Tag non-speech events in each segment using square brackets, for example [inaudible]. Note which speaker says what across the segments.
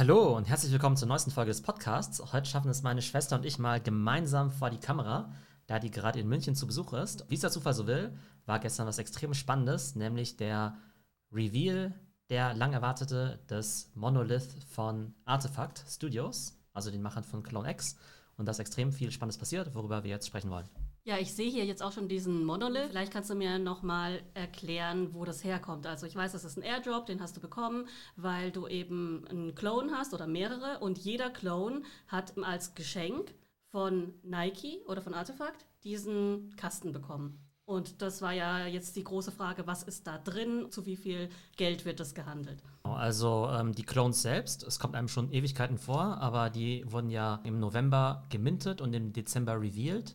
Speaker 1: Hallo und herzlich willkommen zur neuesten Folge des Podcasts. Heute schaffen es meine Schwester und ich mal gemeinsam vor die Kamera, da die gerade in München zu Besuch ist. Wie es der Zufall so will, war gestern was extrem Spannendes, nämlich der Reveal, der lang erwartete, des Monolith von Artifact Studios, also den Machern von Clone X. Und da ist extrem viel Spannendes passiert, worüber wir jetzt sprechen wollen.
Speaker 2: Ja, ich sehe hier jetzt auch schon diesen Monolith. Vielleicht kannst du mir nochmal erklären, wo das herkommt. Also ich weiß, das ist ein Airdrop, den hast du bekommen, weil du eben einen Clone hast oder mehrere und jeder Clone hat als Geschenk von Nike oder von Artefakt diesen Kasten bekommen. Und das war ja jetzt die große Frage, was ist da drin, zu wie viel Geld wird das gehandelt?
Speaker 1: Also ähm, die Clones selbst, es kommt einem schon Ewigkeiten vor, aber die wurden ja im November gemintet und im Dezember revealed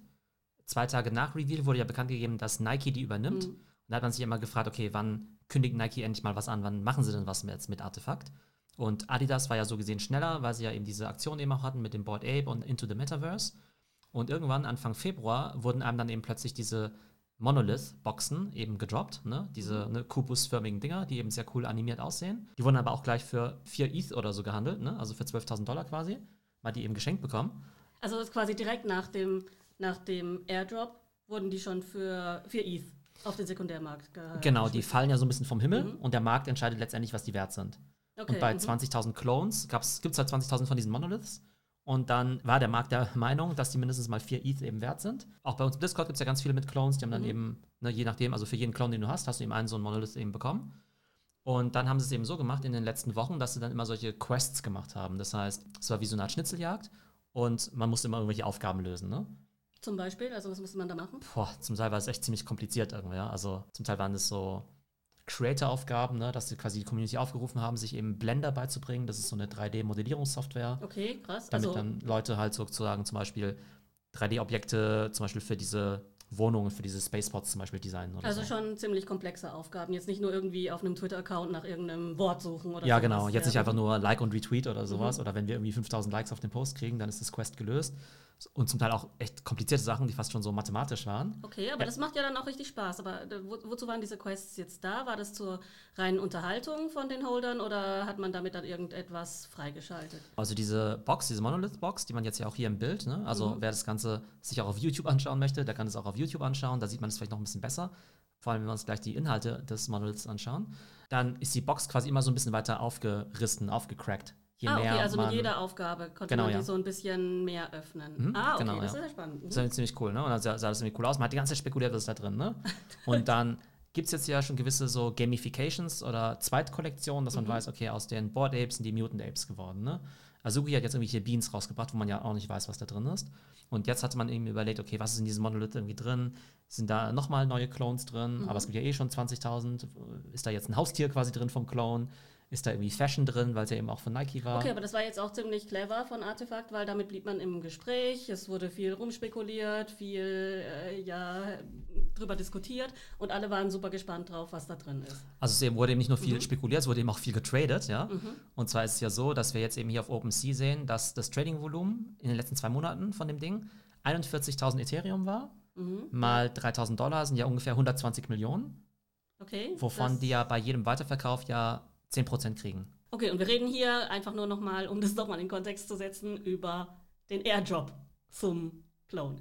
Speaker 1: zwei Tage nach Reveal wurde ja bekannt gegeben, dass Nike die übernimmt. Mhm. Und da hat man sich immer gefragt, okay, wann kündigt Nike endlich mal was an? Wann machen sie denn was jetzt mit Artefakt? Und Adidas war ja so gesehen schneller, weil sie ja eben diese Aktion eben auch hatten mit dem Board Ape und Into the Metaverse. Und irgendwann, Anfang Februar, wurden einem dann eben plötzlich diese Monolith-Boxen eben gedroppt, ne? diese mhm. ne, Kubus-förmigen Dinger, die eben sehr cool animiert aussehen. Die wurden aber auch gleich für 4 ETH oder so gehandelt, ne? also für 12.000 Dollar quasi, mal die eben geschenkt bekommen.
Speaker 2: Also das ist quasi direkt nach dem nach dem Airdrop wurden die schon für, für ETH auf den Sekundärmarkt
Speaker 1: gehalten. Genau, die fallen ja so ein bisschen vom Himmel mhm. und der Markt entscheidet letztendlich, was die wert sind. Okay, und bei mhm. 20.000 Clones gibt es halt 20.000 von diesen Monoliths. Und dann war der Markt der Meinung, dass die mindestens mal 4 ETH eben wert sind. Auch bei uns im Discord gibt es ja ganz viele mit Clones, die haben dann mhm. eben, ne, je nachdem, also für jeden Clone, den du hast, hast du eben einen so einen Monolith eben bekommen. Und dann haben sie es eben so gemacht in den letzten Wochen, dass sie dann immer solche Quests gemacht haben. Das heißt, es war wie so eine Art Schnitzeljagd und man musste immer irgendwelche Aufgaben lösen. Ne?
Speaker 2: Zum Beispiel? Also was musste man da machen?
Speaker 1: Boah, zum Teil war es echt ziemlich kompliziert irgendwie, ja. Also zum Teil waren es so Creator-Aufgaben, ne, dass sie quasi die Community aufgerufen haben, sich eben Blender beizubringen. Das ist so eine 3D-Modellierungssoftware.
Speaker 2: Okay, krass.
Speaker 1: Damit also, dann Leute halt sozusagen zum Beispiel 3D-Objekte zum Beispiel für diese Wohnungen, für diese Spaceports zum Beispiel designen.
Speaker 2: also so. schon ziemlich komplexe Aufgaben. Jetzt nicht nur irgendwie auf einem Twitter-Account nach irgendeinem Wort suchen oder
Speaker 1: Ja, sowas. genau. Jetzt ja. nicht einfach nur Like und Retweet oder sowas. Mhm. Oder wenn wir irgendwie 5000 Likes auf den Post kriegen, dann ist das Quest gelöst und zum Teil auch echt komplizierte Sachen, die fast schon so mathematisch waren.
Speaker 2: Okay, aber ja. das macht ja dann auch richtig Spaß. Aber äh, wo, wozu waren diese Quests jetzt da? War das zur reinen Unterhaltung von den Holdern oder hat man damit dann irgendetwas freigeschaltet?
Speaker 1: Also diese Box, diese Monolith-Box, die man jetzt ja auch hier im Bild, ne? also mhm. wer das Ganze sich auch auf YouTube anschauen möchte, der kann es auch auf YouTube anschauen, da sieht man es vielleicht noch ein bisschen besser. Vor allem, wenn wir uns gleich die Inhalte des Monoliths anschauen. Dann ist die Box quasi immer so ein bisschen weiter aufgerissen, aufgecrackt
Speaker 2: je ah, okay, mehr. also mit jeder Aufgabe konnte genau, man die ja. so ein bisschen mehr öffnen.
Speaker 1: Mhm, ah, okay, genau, das ja. ist ja spannend. Mhm. Das ist ziemlich cool, ne? Und dann sah, sah das ziemlich cool aus. Man hat die ganze Zeit spekuliert, was ist da drin, ne? Und [laughs] dann gibt es jetzt ja schon gewisse so Gamifications oder Zweitkollektionen, dass man mhm. weiß, okay, aus den Board Apes sind die Mutant Apes geworden, ne? Azuki hat jetzt irgendwelche Beans rausgebracht, wo man ja auch nicht weiß, was da drin ist. Und jetzt hatte man eben überlegt, okay, was ist in diesem Monolith irgendwie drin? Sind da nochmal neue Clones drin? Mhm. Aber es gibt ja eh schon 20.000. Ist da jetzt ein Haustier quasi drin vom Clone? Ist da irgendwie Fashion drin, weil es ja eben auch von Nike war.
Speaker 2: Okay, aber das war jetzt auch ziemlich clever von Artefakt, weil damit blieb man im Gespräch, es wurde viel rumspekuliert, viel äh, ja, drüber diskutiert und alle waren super gespannt drauf, was da drin ist.
Speaker 1: Also es wurde eben nicht nur viel mhm. spekuliert, es wurde eben auch viel getradet, ja. Mhm. Und zwar ist es ja so, dass wir jetzt eben hier auf OpenSea sehen, dass das Trading-Volumen in den letzten zwei Monaten von dem Ding 41.000 Ethereum war, mhm. mal 3.000 Dollar sind ja ungefähr 120 Millionen. Okay. Wovon die ja bei jedem Weiterverkauf ja 10% kriegen.
Speaker 2: Okay, und wir reden hier einfach nur nochmal, um das nochmal in den Kontext zu setzen, über den Airdrop zum Clone.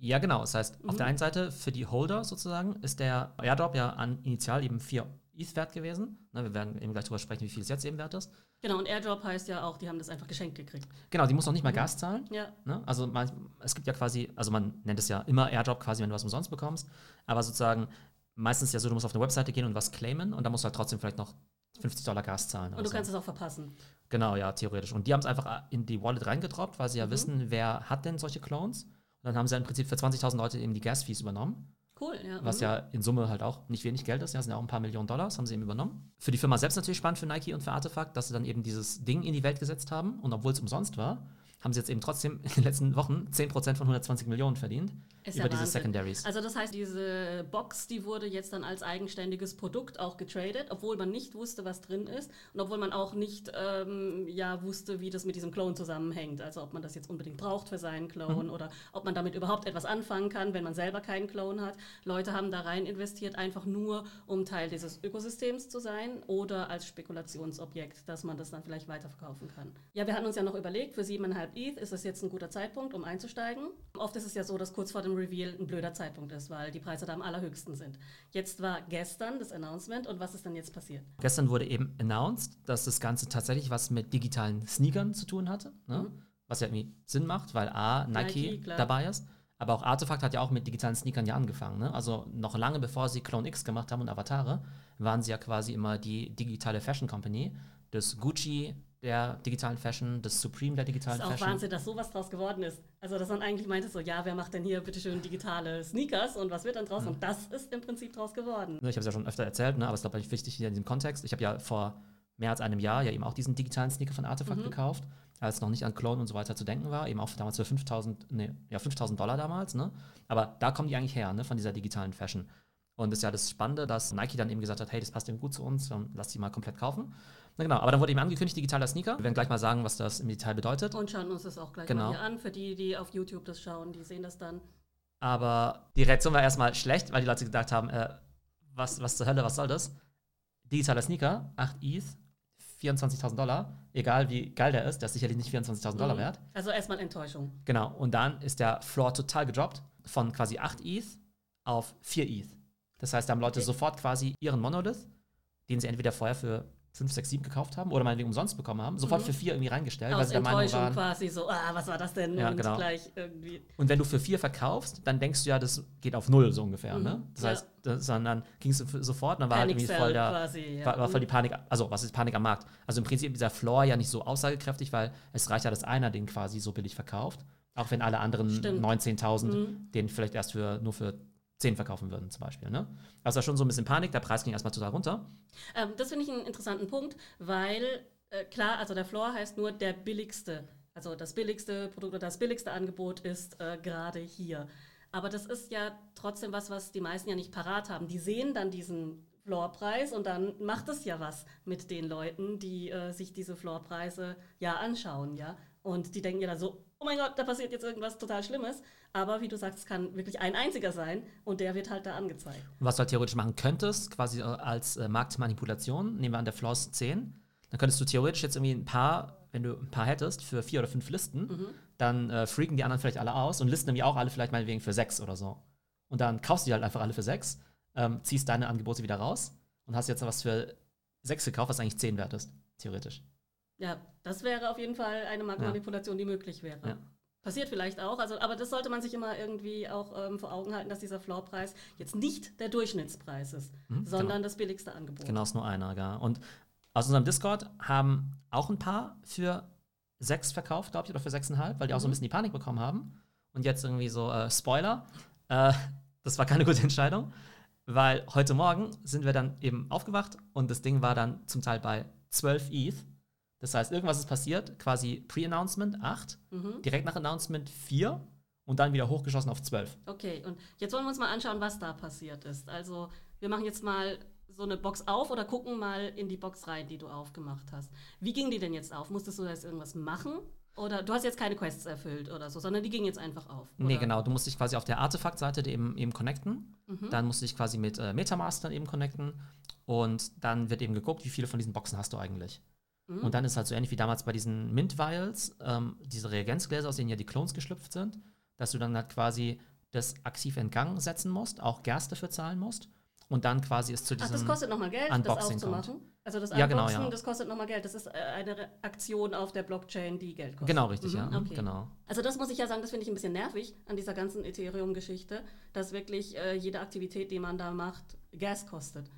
Speaker 1: Ja, genau. Das heißt, mhm. auf der einen Seite für die Holder sozusagen ist der Airdrop ja an initial eben 4 ETH wert gewesen. Ne, wir werden eben gleich darüber sprechen, wie viel es jetzt eben wert ist.
Speaker 2: Genau, und Airdrop heißt ja auch, die haben das einfach geschenkt gekriegt.
Speaker 1: Genau, die muss auch nicht mal mhm. Gas zahlen. Ja. Ne? Also man, es gibt ja quasi, also man nennt es ja immer Airdrop quasi, wenn du was umsonst bekommst. Aber sozusagen meistens ja so, du musst auf eine Webseite gehen und was claimen und dann musst du halt trotzdem vielleicht noch 50 Dollar Gas zahlen.
Speaker 2: Und du so. kannst es auch verpassen.
Speaker 1: Genau, ja, theoretisch. Und die haben es einfach in die Wallet reingedroppt, weil sie ja mhm. wissen, wer hat denn solche Clones. Und dann haben sie im Prinzip für 20.000 Leute eben die Gas-Fees übernommen.
Speaker 2: Cool, ja.
Speaker 1: Was mhm. ja in Summe halt auch nicht wenig Geld ist. Ja, sind ja auch ein paar Millionen Dollar, das haben sie eben übernommen. Für die Firma selbst natürlich spannend, für Nike und für Artefakt, dass sie dann eben dieses Ding in die Welt gesetzt haben. Und obwohl es umsonst war, haben sie jetzt eben trotzdem in den letzten Wochen 10% von 120 Millionen verdient.
Speaker 2: Ist
Speaker 1: über
Speaker 2: ja
Speaker 1: diese
Speaker 2: Wahnsinn.
Speaker 1: Secondaries.
Speaker 2: Also das heißt, diese Box, die wurde jetzt dann als eigenständiges Produkt auch getradet, obwohl man nicht wusste, was drin ist und obwohl man auch nicht ähm, ja, wusste, wie das mit diesem Clone zusammenhängt. Also ob man das jetzt unbedingt braucht für seinen Clone
Speaker 1: Mhm.
Speaker 2: oder ob man damit überhaupt etwas anfangen kann, wenn man selber keinen Clone hat. Leute haben da rein investiert, einfach nur, um Teil dieses Ökosystems zu sein oder als Spekulationsobjekt, dass man das dann vielleicht weiterverkaufen kann. Ja, wir hatten uns ja noch überlegt, für 7,5 ETH ist es jetzt ein guter Zeitpunkt, um einzusteigen. Oft ist es ja so, dass kurz vor dem Reveal ein blöder Zeitpunkt ist, weil die Preise da am allerhöchsten sind. Jetzt war gestern das Announcement und was ist dann jetzt passiert?
Speaker 1: Gestern wurde eben announced, dass das Ganze tatsächlich was mit digitalen Sneakern zu tun hatte. Ne? Was ja irgendwie Sinn macht, weil A, Nike,
Speaker 2: Nike,
Speaker 1: dabei ist. Aber auch Artefakt hat ja auch mit digitalen Sneakern ja angefangen. Ne? Also noch lange bevor sie Clone X gemacht haben und Avatare, waren sie ja quasi immer die digitale Fashion Company. Das Gucci der digitalen Fashion, das Supreme der digitalen
Speaker 2: ist auch
Speaker 1: Fashion.
Speaker 2: Wahnsinn, dass sowas draus geworden ist. Also, dass man eigentlich meinte so, ja, wer macht denn hier bitte schön digitale Sneakers und was wird dann draus? Und das ist im Prinzip draus geworden.
Speaker 1: Ich habe es ja schon öfter erzählt, ne? aber es ist, glaube ich, wichtig hier in diesem Kontext. Ich habe ja vor mehr als einem Jahr ja eben auch diesen digitalen Sneaker von Artefakt gekauft, als noch nicht an Clone und so weiter zu denken war. Eben auch damals für 5000, nee, ja, 5000 Dollar damals. Ne? Aber da kommen die eigentlich her, ne? von dieser digitalen Fashion. Und das ist ja das Spannende, dass Nike dann eben gesagt hat, hey, das passt eben gut zu uns, dann lass die mal komplett kaufen. Na genau, aber dann wurde eben angekündigt, digitaler Sneaker. Wir werden gleich mal sagen, was das im Detail bedeutet.
Speaker 2: Und schauen uns das auch gleich
Speaker 1: Genau.
Speaker 2: mal hier an. Für die, die auf YouTube das schauen, die sehen das dann.
Speaker 1: Aber die Reaktion war erstmal schlecht, weil die Leute gedacht haben, äh, was, was zur Hölle, was soll das? Digitaler Sneaker, 8 ETH, 24.000 Dollar. Egal wie geil der ist, der ist sicherlich nicht 24.000 Dollar
Speaker 2: Mhm.
Speaker 1: wert.
Speaker 2: Also erstmal Enttäuschung.
Speaker 1: Genau, und dann ist der Floor total gedroppt von quasi 8 ETH auf 4 ETH. Das heißt, da haben Leute
Speaker 2: Okay.
Speaker 1: sofort quasi ihren Monolith, den sie entweder vorher für 5, 6, 7 gekauft haben oder meinetwegen umsonst bekommen haben, sofort
Speaker 2: Mhm.
Speaker 1: für 4 irgendwie reingestellt, weil
Speaker 2: Aus
Speaker 1: sie der Meinung
Speaker 2: Enttäuschung
Speaker 1: waren,
Speaker 2: quasi so, ah, was war das denn?
Speaker 1: Ja,
Speaker 2: und
Speaker 1: genau.
Speaker 2: gleich irgendwie.
Speaker 1: Und wenn du für vier verkaufst, dann denkst du ja, das geht auf null so ungefähr.
Speaker 2: Mhm,
Speaker 1: Ne? Das
Speaker 2: ja.
Speaker 1: heißt, das, dann ging es sofort, dann war halt
Speaker 2: Panic
Speaker 1: irgendwie
Speaker 2: Sell
Speaker 1: voll der,
Speaker 2: quasi. Ja.
Speaker 1: war, war voll die Panik, also was ist Panik am Markt? Also im Prinzip ist dieser Floor ja nicht so aussagekräftig, weil es reicht ja, dass einer den quasi so billig verkauft, auch wenn alle anderen
Speaker 2: Stimmt.
Speaker 1: 19.000
Speaker 2: Mhm.
Speaker 1: den vielleicht erst für, nur für 10 verkaufen würden zum Beispiel. Ne? Also schon so ein bisschen Panik, der Preis ging erstmal total runter.
Speaker 2: Ähm, das finde ich einen interessanten Punkt, weil äh, klar, also der Floor heißt nur der billigste. Also das billigste Produkt oder das billigste Angebot ist äh, gerade hier. Aber das ist ja trotzdem was, was die meisten ja nicht parat haben. Die sehen dann diesen Floorpreis und dann macht es ja was mit den Leuten, die äh, sich diese Floorpreise ja anschauen, ja. Und die denken ja dann so, oh mein Gott, da passiert jetzt irgendwas total Schlimmes. Aber wie du sagst, es kann wirklich ein einziger sein und der wird halt da angezeigt.
Speaker 1: Und was du halt theoretisch machen könntest, quasi äh, als äh, Marktmanipulation, nehmen wir an der Floss 10, dann könntest du theoretisch jetzt irgendwie ein paar, wenn du ein paar hättest, für vier oder fünf Listen,
Speaker 2: Mhm.
Speaker 1: dann äh, freaken die anderen vielleicht alle aus und listen nämlich auch alle vielleicht meinetwegen für sechs oder so. Und dann kaufst du die halt einfach alle für sechs, ähm, ziehst deine Angebote wieder raus und hast jetzt was für sechs gekauft, was eigentlich zehn wert ist, theoretisch.
Speaker 2: Ja, das wäre auf jeden Fall eine Marktmanipulation, die möglich wäre.
Speaker 1: Ja.
Speaker 2: Passiert vielleicht auch, also, aber das sollte man sich immer irgendwie auch ähm, vor Augen halten, dass dieser Floorpreis jetzt nicht der Durchschnittspreis ist,
Speaker 1: Mhm,
Speaker 2: sondern das billigste Angebot.
Speaker 1: Genau, ist nur einer, ja. Und aus unserem Discord haben auch ein paar für sechs verkauft, glaube ich, oder für sechseinhalb, weil die auch so ein
Speaker 2: Mhm.
Speaker 1: bisschen die Panik bekommen haben. Und jetzt irgendwie so, äh, Spoiler, äh, das war keine gute Entscheidung, weil heute Morgen sind wir dann eben aufgewacht und das Ding war dann zum Teil bei 12 ETH. Das heißt, irgendwas ist passiert, quasi Pre-Announcement 8,
Speaker 2: Mhm.
Speaker 1: direkt nach Announcement 4 und dann wieder hochgeschossen auf 12.
Speaker 2: Okay, und jetzt wollen wir uns mal anschauen, was da passiert ist. Also, wir machen jetzt mal so eine Box auf oder gucken mal in die Box rein, die du aufgemacht hast. Wie ging die denn jetzt auf? Musstest du jetzt irgendwas machen? Oder du hast jetzt keine Quests erfüllt oder so, sondern die ging jetzt einfach auf.
Speaker 1: Nee,
Speaker 2: oder?
Speaker 1: genau. Du musst dich quasi auf der Artefakt-Seite eben, eben connecten.
Speaker 2: Mhm.
Speaker 1: Dann musst du dich quasi mit äh, Metamask dann eben connecten. Und dann wird eben geguckt, wie viele von diesen Boxen hast du eigentlich.
Speaker 2: Mhm.
Speaker 1: Und dann ist halt so ähnlich wie damals bei diesen Mint-Vials, ähm, diese Reagenzgläser, aus denen ja die Clones geschlüpft sind, dass du dann halt quasi das aktiv in Gang setzen musst, auch Gas dafür zahlen musst. Und dann quasi ist zu
Speaker 2: Ach,
Speaker 1: diesem.
Speaker 2: das kostet nochmal Geld,
Speaker 1: Unboxing
Speaker 2: das aufzumachen? Also das
Speaker 1: Ja,
Speaker 2: Unboxen,
Speaker 1: genau, ja.
Speaker 2: das kostet nochmal Geld. Das ist äh, eine Aktion auf der Blockchain, die Geld kostet.
Speaker 1: Genau, richtig,
Speaker 2: Mhm,
Speaker 1: ja.
Speaker 2: okay.
Speaker 1: Genau.
Speaker 2: Also das muss ich ja sagen, das finde ich ein bisschen nervig an dieser ganzen Ethereum-Geschichte, dass wirklich äh, jede Aktivität, die man da macht, Gas kostet.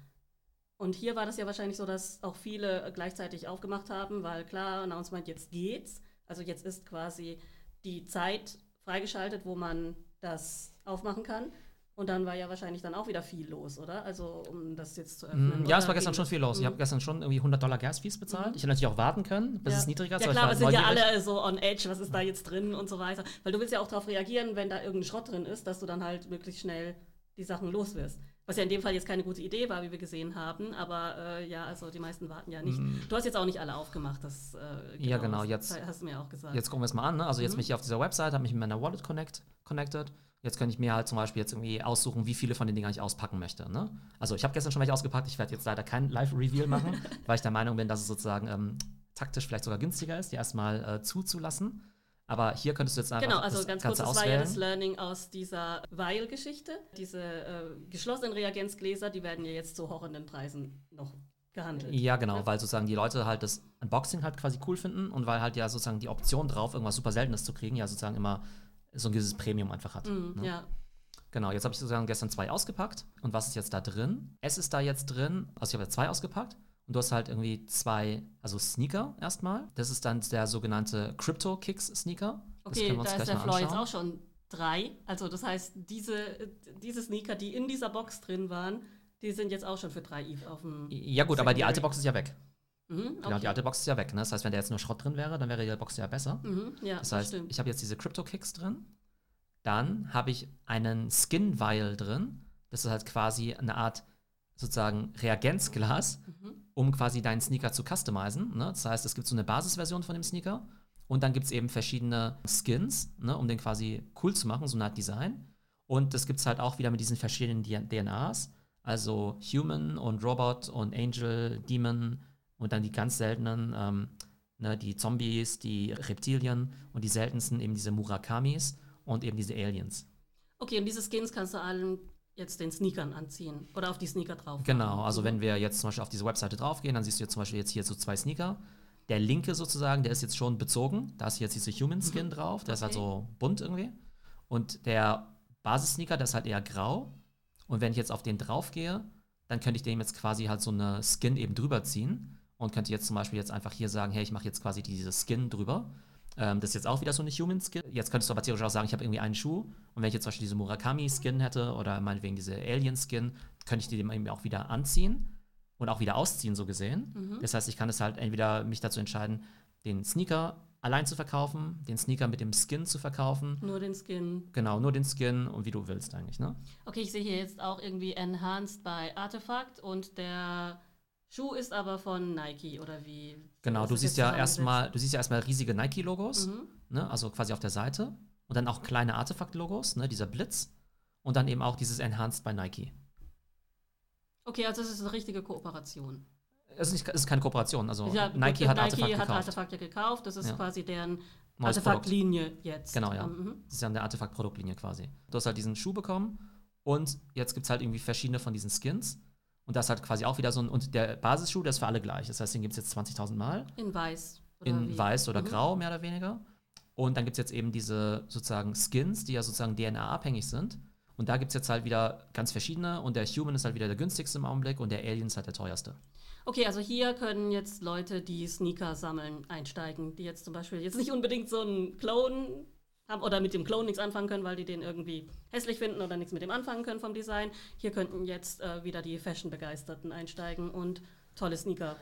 Speaker 2: Und hier war das ja wahrscheinlich so, dass auch viele äh, gleichzeitig aufgemacht haben, weil klar, Announcement, jetzt geht's. Also jetzt ist quasi die Zeit freigeschaltet, wo man das aufmachen kann. Und dann war ja wahrscheinlich dann auch wieder viel los, oder? Also, um das jetzt zu öffnen.
Speaker 1: Mm, Ja, es war gestern schon viel los. Ich
Speaker 2: Mhm.
Speaker 1: habe gestern schon irgendwie 100 Dollar Gas-Fees bezahlt. Ich hätte natürlich auch warten können, bis
Speaker 2: Ja.
Speaker 1: es niedriger ist.
Speaker 2: Ja
Speaker 1: ich
Speaker 2: klar, wir sind ja alle so on edge, was ist da jetzt drin und so weiter. Weil du willst ja auch darauf reagieren, wenn da irgendein Schrott drin ist, dass du dann halt möglichst schnell die Sachen los wirst. Was ja in dem Fall jetzt keine gute Idee war, wie wir gesehen haben, aber äh, ja, also die meisten warten ja nicht. Du hast jetzt auch nicht alle aufgemacht, das äh,
Speaker 1: Mm. Ja, genau,
Speaker 2: das
Speaker 1: jetzt-
Speaker 2: hast du mir auch gesagt.
Speaker 1: Jetzt gucken wir es mal an. Ne? Also
Speaker 2: Mhm.
Speaker 1: jetzt bin ich hier auf dieser Website, habe mich mit meiner Wallet connect, connected. Jetzt könnte ich mir halt zum Beispiel jetzt irgendwie aussuchen, wie viele von den Dingern ich auspacken möchte. Ne? Also ich habe gestern schon welche ausgepackt. Ich werde jetzt leider kein Live-Reveal machen, [laughs] weil ich der Meinung bin, dass es sozusagen ähm, taktisch vielleicht sogar günstiger ist, die erstmal äh, zuzulassen. Aber hier könntest du jetzt einfach
Speaker 2: Genau, also
Speaker 1: das
Speaker 2: ganz kurz, das war ja das. Learning aus dieser Weil-Geschichte. Diese äh, geschlossenen Reagenzgläser, die werden ja jetzt zu horrenden Preisen noch gehandelt.
Speaker 1: Ja, genau, weil sozusagen die Leute halt das Unboxing halt quasi cool finden und weil halt ja sozusagen die Option drauf, irgendwas super Seltenes zu kriegen, ja sozusagen immer so ein gewisses Premium einfach hat.
Speaker 2: Mhm,
Speaker 1: ne?
Speaker 2: Ja,
Speaker 1: Genau, jetzt habe ich sozusagen gestern zwei ausgepackt. Und was ist jetzt da drin? Es ist da jetzt drin, also ich habe jetzt zwei ausgepackt. Und du hast halt irgendwie zwei, also Sneaker erstmal. Das ist dann der sogenannte Crypto Kicks Sneaker. Das
Speaker 2: Okay, da ist der Floor jetzt auch schon drei. Also das heißt, diese, diese Sneaker, die in dieser Box drin waren, die sind jetzt auch schon für drei ETH auf dem.
Speaker 1: Ja, gut, aber die alte. Box ist ja weg.
Speaker 2: Mhm,
Speaker 1: Genau,
Speaker 2: okay.
Speaker 1: die alte Box ist ja weg. Ne? Das heißt, wenn da jetzt nur Schrott drin wäre, dann wäre die Box ja besser.
Speaker 2: Mhm, ja,
Speaker 1: Das
Speaker 2: das
Speaker 1: heißt,
Speaker 2: stimmt.
Speaker 1: ich habe jetzt diese Crypto Kicks drin. Dann habe ich einen Skin Vial drin. Das ist halt quasi eine Art sozusagen Reagenzglas,
Speaker 2: Mhm.
Speaker 1: um quasi deinen Sneaker zu customizen. Ne? Das heißt, es gibt so eine Basisversion von dem Sneaker und dann gibt es eben verschiedene Skins, ne? um den quasi cool zu machen, so eine Art Design. Und das gibt es halt auch wieder mit diesen verschiedenen DNAs, also Human und Robot und Angel, Demon und dann die ganz seltenen, ähm, ne, die Zombies, die Reptilien und die seltensten eben diese Murakamis und eben diese Aliens.
Speaker 2: Okay, und diese Skins kannst du allen jetzt den Sneakern anziehen oder auf die Sneaker drauf.
Speaker 1: Genau, also wenn wir jetzt zum Beispiel auf diese Webseite draufgehen, dann siehst du jetzt zum Beispiel jetzt hier so zwei Sneaker. Der linke sozusagen, der ist jetzt schon bezogen. Da ist jetzt diese Human Skin drauf, der ist halt
Speaker 2: Okay.
Speaker 1: so bunt irgendwie. Und der Basis-Sneaker, der ist halt eher grau. Und wenn ich jetzt auf den draufgehe, dann könnte ich dem jetzt quasi halt so eine Skin eben drüber ziehen und könnte jetzt zum Beispiel jetzt einfach hier sagen, hey, ich mache jetzt quasi diese Skin drüber. Ähm, das ist jetzt auch wieder so eine Human Skin. Jetzt könntest du aber theoretisch auch sagen, ich habe irgendwie einen Schuh und wenn ich jetzt zum Beispiel diese Murakami Skin hätte oder meinetwegen diese Alien Skin, könnte ich die dem eben auch wieder anziehen und auch wieder ausziehen, so gesehen.
Speaker 2: Mhm.
Speaker 1: Das heißt, ich kann es halt entweder mich dazu entscheiden, den Sneaker allein zu verkaufen, den Sneaker mit dem Skin zu verkaufen.
Speaker 2: Nur den Skin.
Speaker 1: Genau, nur den Skin und wie du willst eigentlich, ne?
Speaker 2: Okay, ich sehe hier jetzt auch irgendwie Enhanced bei Artefakt und der Schuh ist aber von Nike oder wie?
Speaker 1: Genau, du
Speaker 2: das
Speaker 1: siehst ja erstmal, du siehst ja erstmal riesige Nike-Logos,
Speaker 2: Mhm.
Speaker 1: ne? Also quasi auf der Seite. Und dann auch kleine Artefakt-Logos, ne? Dieser Blitz. Und dann eben auch dieses Enhanced bei Nike.
Speaker 2: Okay, also es ist eine richtige Kooperation.
Speaker 1: Es ist, nicht, es ist keine Kooperation. Also
Speaker 2: Ja,
Speaker 1: Nike hat Artefakt
Speaker 2: Nike hat
Speaker 1: gekauft.
Speaker 2: Artefakt ja gekauft. Das ist
Speaker 1: Ja.
Speaker 2: quasi deren Artefaktlinie jetzt.
Speaker 1: Genau, ja.
Speaker 2: Mhm.
Speaker 1: Das ist ja eine Artefakt-Produktlinie quasi. Du hast halt diesen Schuh bekommen und jetzt gibt es halt irgendwie verschiedene von diesen Skins. Und das hat quasi auch wieder so ein. Und der Basisschuh, der ist für alle gleich. Das heißt, den gibt es jetzt 20.000 Mal.
Speaker 2: In weiß.
Speaker 1: In
Speaker 2: wie?
Speaker 1: weiß oder
Speaker 2: Mhm.
Speaker 1: grau, mehr oder weniger. Und dann gibt es jetzt eben diese sozusagen Skins, die ja sozusagen DNA-abhängig sind. Und da gibt es jetzt halt wieder ganz verschiedene. Und der Human ist halt wieder der günstigste im Augenblick und der Alien ist halt der teuerste.
Speaker 2: Okay, also hier können jetzt Leute, die Sneaker sammeln, einsteigen, die jetzt zum Beispiel jetzt nicht unbedingt so einen Clone haben oder mit dem Clone nichts anfangen können, weil die den irgendwie hässlich finden oder nichts mit dem anfangen können vom Design. Hier könnten jetzt äh, wieder die Fashion-Begeisterten einsteigen und tolle Sneaker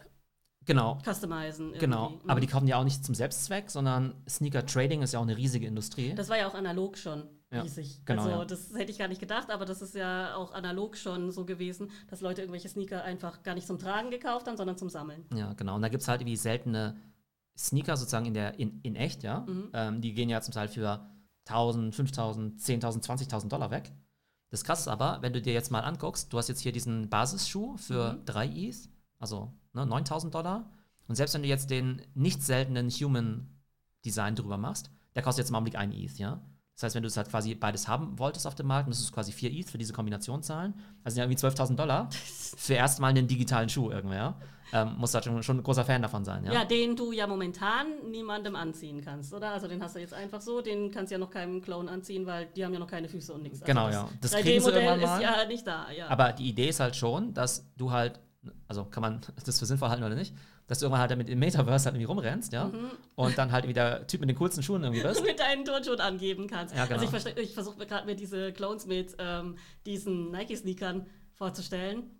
Speaker 1: Genau.
Speaker 2: customizen.
Speaker 1: Genau,
Speaker 2: irgendwie.
Speaker 1: aber
Speaker 2: Mhm.
Speaker 1: die kaufen ja auch nicht zum Selbstzweck, sondern Sneaker Trading ist ja auch eine riesige Industrie.
Speaker 2: Das war ja auch analog schon
Speaker 1: Ja,
Speaker 2: riesig.
Speaker 1: genau,
Speaker 2: also
Speaker 1: ja.
Speaker 2: das hätte ich gar nicht gedacht, aber das ist ja auch analog schon so gewesen, dass Leute irgendwelche Sneaker einfach gar nicht zum Tragen gekauft haben, sondern zum Sammeln.
Speaker 1: Ja, genau. Und da gibt es halt irgendwie seltene Sneaker sozusagen in, der, in, in echt, ja.
Speaker 2: Mhm.
Speaker 1: Ähm, die gehen ja zum Teil für 1000, 5000, 10.000, 20.000 Dollar weg. Das Krasse ist aber, wenn du dir jetzt mal anguckst, du hast jetzt hier diesen Basisschuh für
Speaker 2: Mhm.
Speaker 1: 3 ETH, also ne, 9000 Dollar. Und selbst wenn du jetzt den nicht seltenen Human Design drüber machst, der kostet jetzt im Augenblick 1 ETH, ja. Das heißt, wenn du es halt quasi beides haben wolltest auf dem Markt, müsstest du quasi 4 ETH für diese Kombination zahlen. Also sind ja irgendwie 12.000 Dollar [laughs] für erstmal einen digitalen Schuh irgendwie, ja. Ähm, musst halt schon, ein großer Fan davon sein, ja.
Speaker 2: Ja. den du ja momentan niemandem anziehen kannst, oder? Also den hast du jetzt einfach so, den kannst du ja noch keinem Clone anziehen, weil die haben ja noch keine Füße und nichts.
Speaker 1: Genau,
Speaker 2: also
Speaker 1: ja. Das
Speaker 2: Das
Speaker 1: kriegen sie
Speaker 2: 3D-Modell
Speaker 1: irgendwann
Speaker 2: ist ja nicht da, ja.
Speaker 1: Aber die Idee ist halt schon, dass du halt also kann man [laughs] das für sinnvoll halten oder nicht, dass du irgendwann halt damit im Metaverse halt irgendwie rumrennst, ja, mhm. und dann halt wieder der Typ mit den coolsten Schuhen irgendwie bist. [laughs]
Speaker 2: mit deinen Turnschuhen angeben kannst. Ja, genau. Also ich, ich versuche gerade mir diese Clones mit ähm, diesen Nike-Sneakern vorzustellen.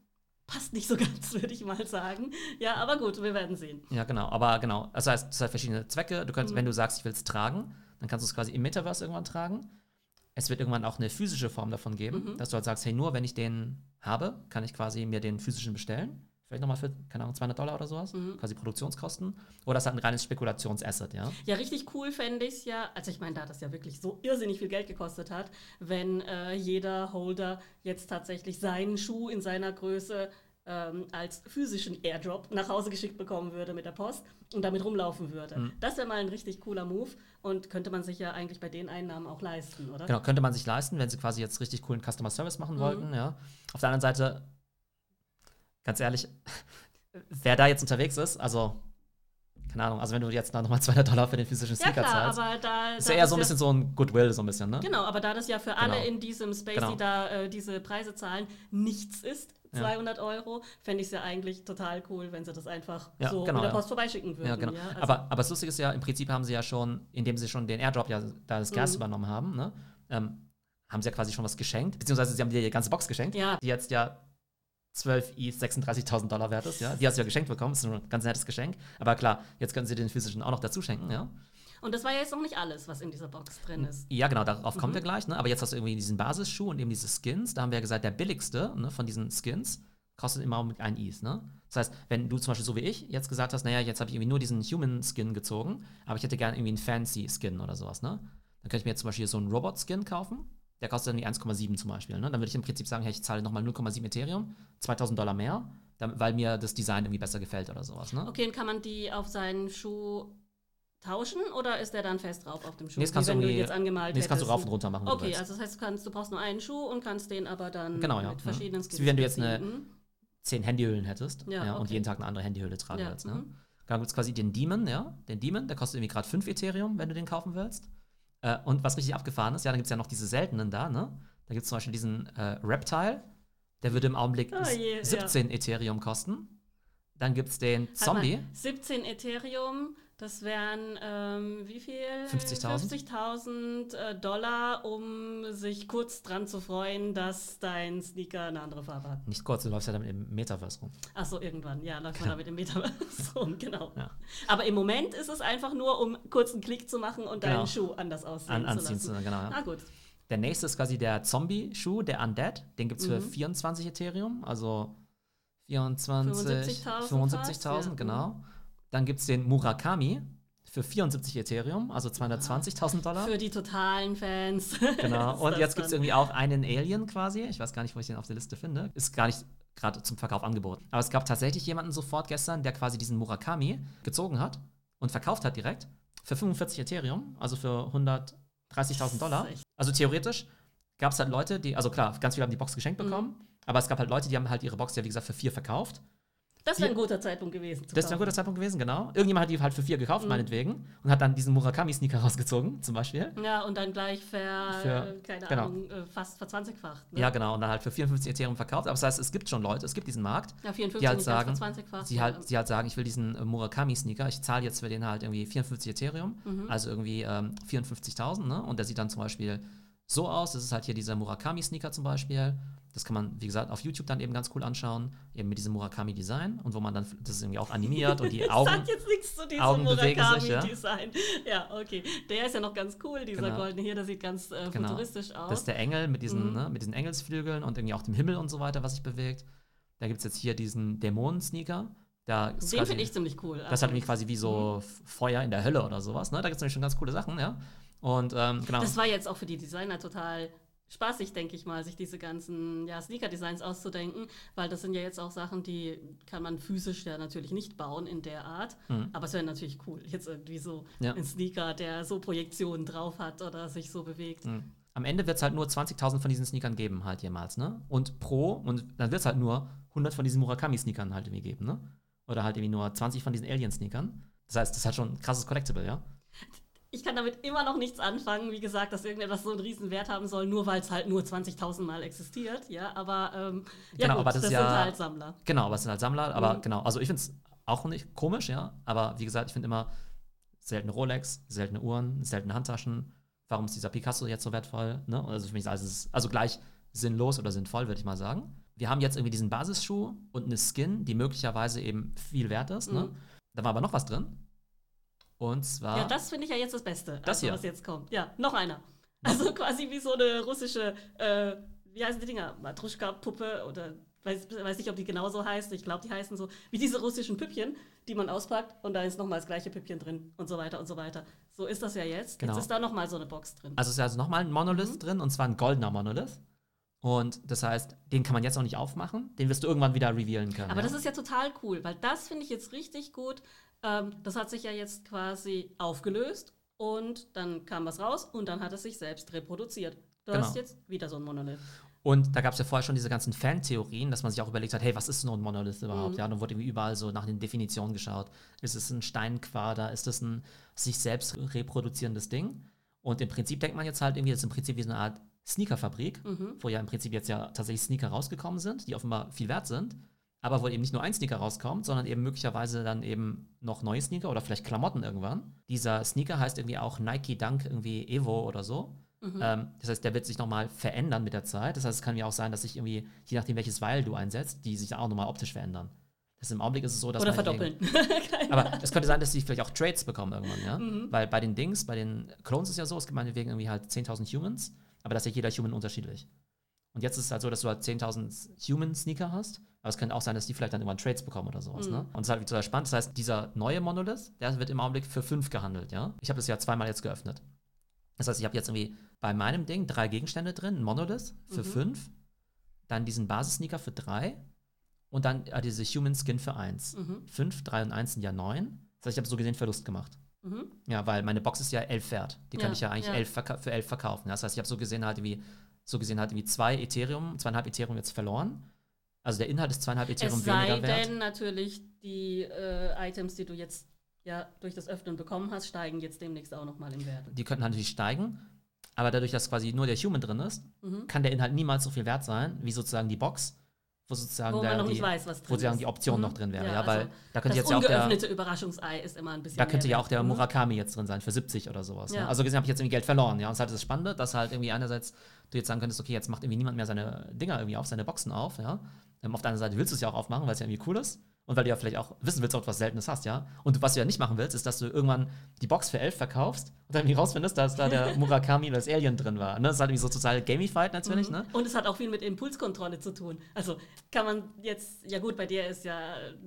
Speaker 2: Passt nicht so [laughs] ganz, würde ich mal sagen. Ja, aber gut, wir werden sehen.
Speaker 1: Ja, genau. Aber genau, also heißt, es hat verschiedene Zwecke. Du kannst, mhm. wenn du sagst, ich will es tragen, dann kannst du es quasi im Metaverse irgendwann tragen. Es wird irgendwann auch eine physische Form davon geben, mhm. dass du halt sagst, hey, nur wenn ich den habe, kann ich quasi mir den physischen bestellen. Vielleicht nochmal für, keine Ahnung, 200 Dollar oder sowas, mhm. quasi Produktionskosten. Oder das ist halt ein reines Spekulationsasset, ja.
Speaker 2: Ja, richtig cool fände ich es ja, also ich meine, da das ja wirklich so irrsinnig viel Geld gekostet hat, wenn äh, jeder Holder jetzt tatsächlich seinen Schuh in seiner Größe ähm, als physischen Airdrop nach Hause geschickt bekommen würde mit der Post und damit rumlaufen würde. Mhm. Das wäre mal ein richtig cooler Move und könnte man sich ja eigentlich bei den Einnahmen auch leisten, oder?
Speaker 1: Genau, könnte man sich leisten, wenn sie quasi jetzt richtig coolen Customer Service machen mhm. wollten, ja. Auf der anderen Seite ganz ehrlich, [laughs] wer da jetzt unterwegs ist, also keine Ahnung, also wenn du jetzt nochmal [laughs] 200 Dollar für den physischen Sneaker ja, klar, zahlst, aber da, ist ja eher so ein bisschen so ein Goodwill, so ein bisschen, ne?
Speaker 2: Genau, aber da das ja für genau. alle in diesem Space, genau. die da äh, diese Preise zahlen, nichts ist, 200 ja. Euro, fände ich es ja eigentlich total cool, wenn sie das einfach ja, so genau, mit der Post vorbeischicken würden. Ja, genau.
Speaker 1: Also aber, aber das Lustige ist ja, im Prinzip haben sie ja schon, indem sie schon den Airdrop ja da das Gas mhm. übernommen haben, ne? Ähm, haben sie ja quasi schon was geschenkt, beziehungsweise sie haben dir die ganze Box geschenkt, die jetzt ja 12 ETH 36.000 Dollar wert ist, ja. Die hast du ja geschenkt bekommen, das ist ein ganz nettes Geschenk. Aber klar, jetzt können sie den physischen auch noch dazu schenken, ja.
Speaker 2: Und das war ja jetzt noch nicht alles, was in dieser Box drin ist.
Speaker 1: Ja, genau, darauf mhm. kommen wir gleich. Ne? Aber jetzt hast du irgendwie diesen Basisschuh und eben diese Skins. Da haben wir ja gesagt, der billigste ne, von diesen Skins kostet immer mit ein ETH. Ne? Das heißt, wenn du zum Beispiel so wie ich jetzt gesagt hast, naja, jetzt habe ich irgendwie nur diesen Human-Skin gezogen, aber ich hätte gerne irgendwie einen Fancy-Skin oder sowas, ne? Dann könnte ich mir jetzt zum Beispiel so einen Robot-Skin kaufen der kostet dann die 1,7 zum Beispiel. Ne? Dann würde ich im Prinzip sagen, hey, ich zahle nochmal 0,7 Ethereum, 2000 Dollar mehr, weil mir das Design irgendwie besser gefällt oder sowas. Ne?
Speaker 2: Okay, und kann man die auf seinen Schuh tauschen oder ist der dann fest drauf auf dem Schuh?
Speaker 1: Nee, das kannst, du, jetzt angemalt nee, das kannst du rauf und runter machen.
Speaker 2: Okay, also das heißt, du, kannst, du brauchst nur einen Schuh und kannst den aber dann
Speaker 1: genau, ja.
Speaker 2: mit verschiedenen
Speaker 1: Skills. Wie wenn du jetzt eine zehn Handyhüllen hättest ja, ja okay. und jeden Tag eine andere Handyhülle tragen ja, willst. Ne? Mhm. Dann gibt es quasi den Demon, ja. Den Demon, der kostet irgendwie gerade 5 Ethereum, wenn du den kaufen willst. Äh, und was richtig abgefahren ist, ja, dann gibt es ja noch diese seltenen da, ne? Da gibt es zum Beispiel diesen äh, Reptile, der würde im Augenblick oh je, 17 ja. Ethereum kosten. Dann gibt es den Zombie. Mal,
Speaker 2: 17 Ethereum, das wären ähm, wie viel?
Speaker 1: 50.000
Speaker 2: 50.000 äh, Dollar, um sich kurz dran zu freuen, dass dein Sneaker eine andere Farbe hat.
Speaker 1: Nicht kurz, du läufst ja damit im Metaverse rum.
Speaker 2: Ach so, irgendwann, ja, läuft genau. man damit im Metaverse [laughs] rum, genau. Ja. Aber im Moment ist es einfach nur, um kurz einen Klick zu machen und genau. deinen Schuh anders aussehen An, zu lassen. Zu, genau, ja.
Speaker 1: Na gut. Der nächste ist quasi der Zombie-Schuh, der Undead. Den gibt es für mhm. 24 Ethereum, also 24, 75.000, 75 ja. genau. Dann gibt es den Murakami für 74 Ethereum, also 220.000 Dollar.
Speaker 2: Für die totalen Fans. [laughs]
Speaker 1: Genau. Und jetzt gibt es irgendwie auch einen Alien quasi. Ich weiß gar nicht, wo ich den auf der Liste finde. Ist gar nicht gerade zum Verkauf angeboten. Aber es gab tatsächlich jemanden sofort gestern, der quasi diesen Murakami gezogen hat und verkauft hat direkt für 45 Ethereum, also für 100 30.000 Dollar. Also theoretisch gab es halt Leute, die, also klar, ganz viele haben die Box geschenkt mhm. bekommen, mhm. aber es gab halt Leute, die haben halt ihre Box ja, wie gesagt, für vier verkauft.
Speaker 2: Das wäre ein guter Zeitpunkt gewesen.
Speaker 1: das wäre ein guter Zeitpunkt gewesen, genau. Irgendjemand hat die halt für vier gekauft, mhm. meinetwegen, und hat dann diesen Murakami-Sneaker rausgezogen, zum Beispiel.
Speaker 2: Ja, und dann gleich für, für keine genau. Ahnung, äh, fast verzwanzigfacht.
Speaker 1: Ne? Ja, genau, und dann halt für 54 Ethereum verkauft. Aber das heißt, es gibt schon Leute, es gibt diesen Markt,
Speaker 2: ja, 54
Speaker 1: die halt sagen, sie halt, die halt sagen, ich will diesen äh, Murakami-Sneaker, ich zahle jetzt für den halt irgendwie 54 Ethereum, mhm. also irgendwie ähm, 54.000, ne? Und der sieht dann zum Beispiel so aus. Das ist halt hier dieser Murakami-Sneaker zum Beispiel. Das kann man, wie gesagt, auf YouTube dann eben ganz cool anschauen, eben mit diesem Murakami-Design und wo man dann, das ist irgendwie auch animiert und die [laughs] Augen.
Speaker 2: Sag jetzt nichts zu diesem Murakami-Design. Ja? ja? okay. Der ist ja noch ganz cool, dieser genau. goldene hier, der sieht ganz äh, genau. futuristisch aus.
Speaker 1: Das ist der Engel mit diesen, mhm. ne, mit diesen Engelsflügeln und irgendwie auch dem Himmel und so weiter, was sich bewegt. Da gibt es jetzt hier diesen Dämonen-Sneaker.
Speaker 2: Den finde ich ziemlich cool.
Speaker 1: Das ist halt irgendwie quasi wie so mhm. Feuer in der Hölle oder sowas. Ne? Da gibt es nämlich schon ganz coole Sachen, ja. Und ähm, genau.
Speaker 2: Das war jetzt auch für die Designer total spaßig, denke ich mal, sich diese ganzen ja, Sneaker-Designs auszudenken, weil das sind ja jetzt auch Sachen, die kann man physisch ja natürlich nicht bauen in der Art. Mhm. Aber es wäre natürlich cool, jetzt irgendwie so ja. ein Sneaker, der so Projektionen drauf hat oder sich so bewegt. Mhm.
Speaker 1: Am Ende wird es halt nur 20.000 von diesen Sneakern geben, halt jemals, ne? Und pro, und dann wird es halt nur 100 von diesen Murakami-Sneakern halt irgendwie geben, ne? Oder halt irgendwie nur 20 von diesen Alien-Sneakern. Das heißt, das ist halt schon ein krasses Collectible, ja?
Speaker 2: Ich kann damit immer noch nichts anfangen. Wie gesagt, dass irgendetwas so einen riesen Wert haben soll, nur weil es halt nur 20.000 Mal existiert. Ja, aber ähm, ja,
Speaker 1: Genau,
Speaker 2: gut,
Speaker 1: aber das
Speaker 2: sind
Speaker 1: ja-
Speaker 2: halt Sammler.
Speaker 1: Genau, aber es sind halt Sammler, aber
Speaker 2: Mhm.
Speaker 1: genau, also ich finde es auch nicht komisch, ja. Aber wie gesagt, ich finde immer seltene Rolex, seltene Uhren, seltene Handtaschen. Warum ist dieser Picasso jetzt so wertvoll? Ne? Also für mich ist alles also gleich sinnlos oder sinnvoll, würde ich mal sagen. Wir haben jetzt irgendwie diesen Basisschuh und eine Skin, die möglicherweise eben viel wert ist. Ne?
Speaker 2: Mhm.
Speaker 1: Da war aber noch was drin. Und zwar.
Speaker 2: Ja, das finde ich ja jetzt das Beste,
Speaker 1: Das
Speaker 2: also, was jetzt kommt. Ja, noch einer. Also [laughs] quasi wie so eine russische, äh, wie heißen die Dinger? Matruschka-Puppe oder weiß, weiß nicht, ob die genauso heißt. Ich glaube, die heißen so wie diese russischen Püppchen, die man auspackt und da ist nochmal das gleiche Püppchen drin und so weiter und so weiter. So ist das ja jetzt.
Speaker 1: Genau.
Speaker 2: Jetzt ist da nochmal so eine Box drin.
Speaker 1: Also es ist also nochmal ein Monolith
Speaker 2: Mhm.
Speaker 1: drin und zwar ein goldener Monolith. Und das heißt, den kann man jetzt noch nicht aufmachen. Den wirst du irgendwann wieder revealen können.
Speaker 2: Aber
Speaker 1: ja?
Speaker 2: das ist ja total cool, weil das finde ich jetzt richtig gut. Ähm, das hat sich ja jetzt quasi aufgelöst und dann kam was raus und dann hat es sich selbst reproduziert. Du
Speaker 1: Genau.
Speaker 2: hast jetzt wieder so ein Monolith.
Speaker 1: Und da gab es ja vorher schon diese ganzen Fan-Theorien, dass man sich auch überlegt hat, hey, was ist so ein Monolith überhaupt?
Speaker 2: Mhm.
Speaker 1: Ja, dann wurde irgendwie überall so nach den Definitionen geschaut. Ist es ein Steinquader? Ist es ein sich selbst reproduzierendes Ding? Und im Prinzip denkt man jetzt halt irgendwie, das ist im Prinzip wie so eine Art Sneakerfabrik,
Speaker 2: Mhm.
Speaker 1: wo ja im Prinzip jetzt ja tatsächlich Sneaker rausgekommen sind, die offenbar viel wert sind, aber wo eben nicht nur ein Sneaker rauskommt, sondern eben möglicherweise dann eben noch neue Sneaker oder vielleicht Klamotten irgendwann. Dieser Sneaker heißt irgendwie auch Nike Dunk irgendwie Evo oder so.
Speaker 2: Mhm.
Speaker 1: Ähm, das heißt, der wird sich nochmal verändern mit der Zeit. Das heißt, es kann ja auch sein, dass sich irgendwie, je nachdem, welches Weil du einsetzt, die sich auch nochmal optisch verändern. Das im Augenblick ist es so, dass
Speaker 2: Oder
Speaker 1: man
Speaker 2: verdoppeln. [laughs] [laughs]
Speaker 1: Aber es könnte sein, dass sie vielleicht auch Trades bekommen irgendwann, ja?
Speaker 2: Mhm.
Speaker 1: Weil bei den Dings, bei den Clones ist ja so, es gibt meinetwegen irgendwie halt 10.000 Humans, aber das ist ja jeder Human unterschiedlich. Und jetzt ist es halt so, dass du halt 10.000 Human-Sneaker hast, aber es könnte auch sein, dass die vielleicht dann irgendwann Trades bekommen oder sowas,
Speaker 2: Mhm.
Speaker 1: ne? Und es ist halt total spannend. Das heißt, dieser neue Monolith, der wird im Augenblick für 5 gehandelt, ja? Ich habe das ja zweimal jetzt geöffnet. Das heißt, ich habe jetzt irgendwie bei meinem Ding drei Gegenstände drin, ein Monolith für
Speaker 2: Mhm.
Speaker 1: 5, dann diesen Basissneaker für 3 und dann äh, diese Human Skin für 1.
Speaker 2: Mhm.
Speaker 1: 5, 3 und 1 sind ja 9. Das heißt, ich habe so gesehen Verlust gemacht.
Speaker 2: Mhm.
Speaker 1: Ja, weil meine Box ist ja 11 wert. Die kann
Speaker 2: Ja,
Speaker 1: ich ja eigentlich
Speaker 2: ja.
Speaker 1: 11 verka für 11 verkaufen. Das heißt, ich habe so gesehen halt wie so gesehen halt wie zwei Ethereum, zweieinhalb Ethereum jetzt verloren. Also der Inhalt ist zweieinhalb Ethereum
Speaker 2: Es sei
Speaker 1: weniger wert.
Speaker 2: denn natürlich, die äh, Items, die du jetzt ja durch das Öffnen bekommen hast, steigen jetzt demnächst auch nochmal im Wert.
Speaker 1: Die könnten natürlich steigen. Aber dadurch, dass quasi nur der Human drin ist,
Speaker 2: Mhm.
Speaker 1: kann der Inhalt niemals so viel wert sein, wie sozusagen die Box, wo sozusagen
Speaker 2: Wo man noch
Speaker 1: die,
Speaker 2: nicht weiß, was drin
Speaker 1: wo sozusagen
Speaker 2: ist.
Speaker 1: die Option
Speaker 2: Mhm.
Speaker 1: noch drin wäre.
Speaker 2: Ja,
Speaker 1: Ja, weil
Speaker 2: also
Speaker 1: da könnte
Speaker 2: Das
Speaker 1: jetzt ja auch der,
Speaker 2: Überraschungsei ist immer ein bisschen
Speaker 1: Da könnte ja auch der
Speaker 2: Mhm.
Speaker 1: Murakami jetzt drin sein für 70 oder sowas.
Speaker 2: Ja.
Speaker 1: Ne? Also gesehen habe ich jetzt irgendwie Geld verloren. Ja, und es ist halt das Spannende, dass halt irgendwie einerseits du jetzt sagen könntest, okay, jetzt macht irgendwie niemand mehr seine Dinger irgendwie auf, seine Boxen auf. Ja? Ähm, auf der anderen Seite willst du es ja auch aufmachen, weil es ja irgendwie cool ist. Und weil du ja vielleicht auch wissen willst, ob du was Seltenes hast, ja. Und was du ja nicht machen willst, ist, dass du irgendwann die Box für 11 verkaufst und dann irgendwie rausfindest, dass da der [laughs] Murakami oder das Alien drin war. Ne? Das ist halt irgendwie so total gamified natürlich,
Speaker 2: Mhm.
Speaker 1: ne?
Speaker 2: Und es hat auch viel mit Impulskontrolle zu tun. Also kann man jetzt, ja gut, bei dir ist ja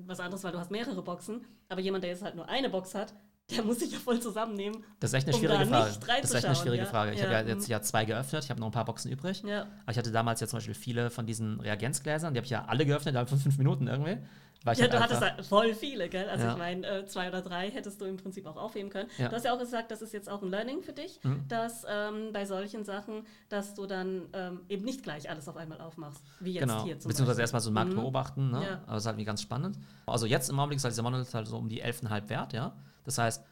Speaker 2: was anderes, weil du hast mehrere Boxen, aber jemand, der jetzt halt nur eine Box hat, der muss sich ja voll zusammennehmen.
Speaker 1: Das ist echt eine
Speaker 2: Um
Speaker 1: schwierige
Speaker 2: da
Speaker 1: Frage. Das ist echt eine schwierige
Speaker 2: ja.
Speaker 1: Frage. Ich
Speaker 2: Ja,
Speaker 1: habe ja
Speaker 2: mhm.
Speaker 1: jetzt ja zwei geöffnet, ich habe noch ein paar Boxen übrig.
Speaker 2: Ja.
Speaker 1: Aber ich hatte damals ja zum Beispiel viele von diesen Reagenzgläsern, die habe ich ja alle geöffnet, innerhalb von fünf Minuten irgendwie. Weil
Speaker 2: Ja,
Speaker 1: halt
Speaker 2: du hattest halt voll viele, gell? Also
Speaker 1: Ja.
Speaker 2: ich meine, äh, zwei oder drei hättest du im Prinzip auch aufheben können.
Speaker 1: Ja.
Speaker 2: Du hast ja auch gesagt, das ist jetzt auch ein Learning für dich,
Speaker 1: Mhm.
Speaker 2: dass ähm, bei solchen Sachen, dass du dann ähm, eben nicht gleich alles auf einmal aufmachst, wie jetzt
Speaker 1: Genau,
Speaker 2: hier zum
Speaker 1: beziehungsweise erstmal so einen Markt
Speaker 2: Mhm.
Speaker 1: beobachten, ne?
Speaker 2: Ja.
Speaker 1: Aber das ist halt irgendwie ganz spannend. Also jetzt im Augenblick ist halt dieser Monolith halt so um die 11,5 wert, ja. Das heißt,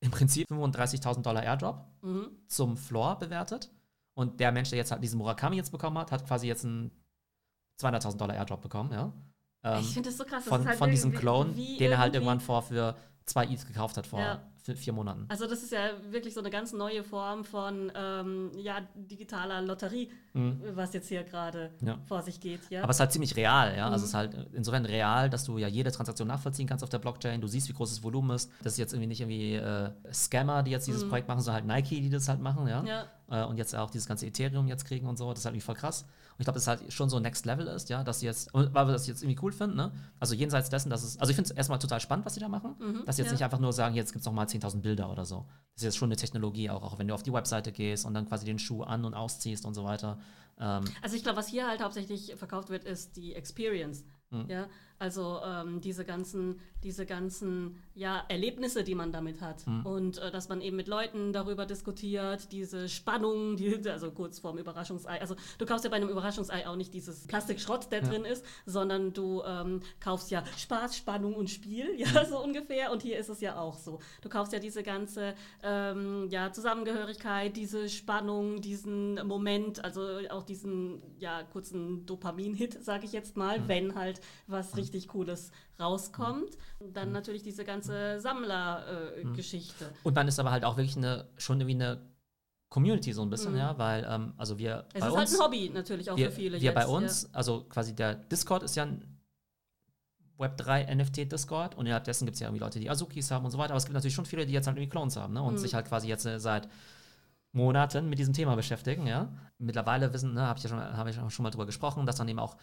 Speaker 1: im Prinzip 35.000 Dollar Airdrop
Speaker 2: Mhm.
Speaker 1: zum Floor bewertet. Und der Mensch, der jetzt halt diesen Murakami jetzt bekommen hat, hat quasi jetzt einen 200.000 Dollar Airdrop bekommen, ja. Ähm,
Speaker 2: ich finde das so krass.
Speaker 1: von,
Speaker 2: halt
Speaker 1: von diesem Clone, den er halt irgendwann vor für zwei ETH gekauft hat vor
Speaker 2: Ja.
Speaker 1: vi- vier Monaten.
Speaker 2: Also das ist ja wirklich so eine ganz neue Form von ähm, ja, digitaler Lotterie,
Speaker 1: Mhm.
Speaker 2: was jetzt hier gerade
Speaker 1: Ja.
Speaker 2: vor sich geht. Ja?
Speaker 1: Aber es ist halt ziemlich real, ja. Also
Speaker 2: Mhm.
Speaker 1: es ist halt insofern real, dass du ja jede Transaktion nachvollziehen kannst auf der Blockchain. Du siehst, wie groß das Volumen ist. Das ist jetzt irgendwie nicht irgendwie äh, Scammer, die jetzt dieses
Speaker 2: Mhm.
Speaker 1: Projekt machen, sondern halt Nike, die das halt machen, ja.
Speaker 2: ja.
Speaker 1: Äh, und jetzt auch dieses ganze Ethereum jetzt kriegen und so. Das ist halt irgendwie voll krass. Und ich glaube, das ist halt schon so Next Level ist, ja, dass sie jetzt, weil wir das jetzt irgendwie cool finden, ne? Also jenseits dessen, dass es, also ich finde es erstmal total spannend, was sie da machen.
Speaker 2: Mhm,
Speaker 1: Dass sie jetzt
Speaker 2: ja.
Speaker 1: nicht einfach nur sagen, jetzt gibt es nochmal 10.000 Bilder oder so. Das ist jetzt schon eine Technologie auch, auch wenn du auf die Webseite gehst und dann quasi den Schuh an- und ausziehst und so weiter. Ähm,
Speaker 2: Also ich glaube, was hier halt hauptsächlich verkauft wird, ist die Experience. Mhm. Ja, also ähm, diese ganzen, diese ganzen ja, Erlebnisse, die man damit hat. Mhm. Und äh, dass man eben mit Leuten darüber diskutiert, diese Spannung, die, also kurz vorm Überraschungsei. Also du kaufst ja bei einem Überraschungsei auch nicht dieses Plastikschrott, der ja. drin ist, sondern du ähm, kaufst ja Spaß, Spannung und Spiel, ja, [laughs] so ungefähr. Und hier ist es ja auch so. Du kaufst ja diese ganze ähm, ja, Zusammengehörigkeit, diese Spannung, diesen Moment, also auch diesen ja, kurzen Dopamin-Hit, sage ich jetzt mal, mhm. wenn halt was richtig richtig Cooles rauskommt. Dann natürlich diese ganze Sammlergeschichte. Äh,
Speaker 1: und dann ist aber halt auch wirklich eine, schon irgendwie eine Community so ein bisschen, mhm. ja, weil, ähm, also wir.
Speaker 2: Es ist uns, halt ein Hobby natürlich auch
Speaker 1: wir,
Speaker 2: für viele.
Speaker 1: Wir jetzt, bei uns, ja. also quasi der Discord ist ja ein Web3 NFT Discord und innerhalb dessen gibt es ja irgendwie Leute, die Azukis haben und so weiter, aber es gibt natürlich schon viele, die jetzt halt irgendwie Clones haben, ne, und mhm. sich halt quasi jetzt äh, seit Monaten mit diesem Thema beschäftigen, ja. Mittlerweile wissen, ne, habe ich ja schon, hab ich schon mal drüber gesprochen, dass dann eben auch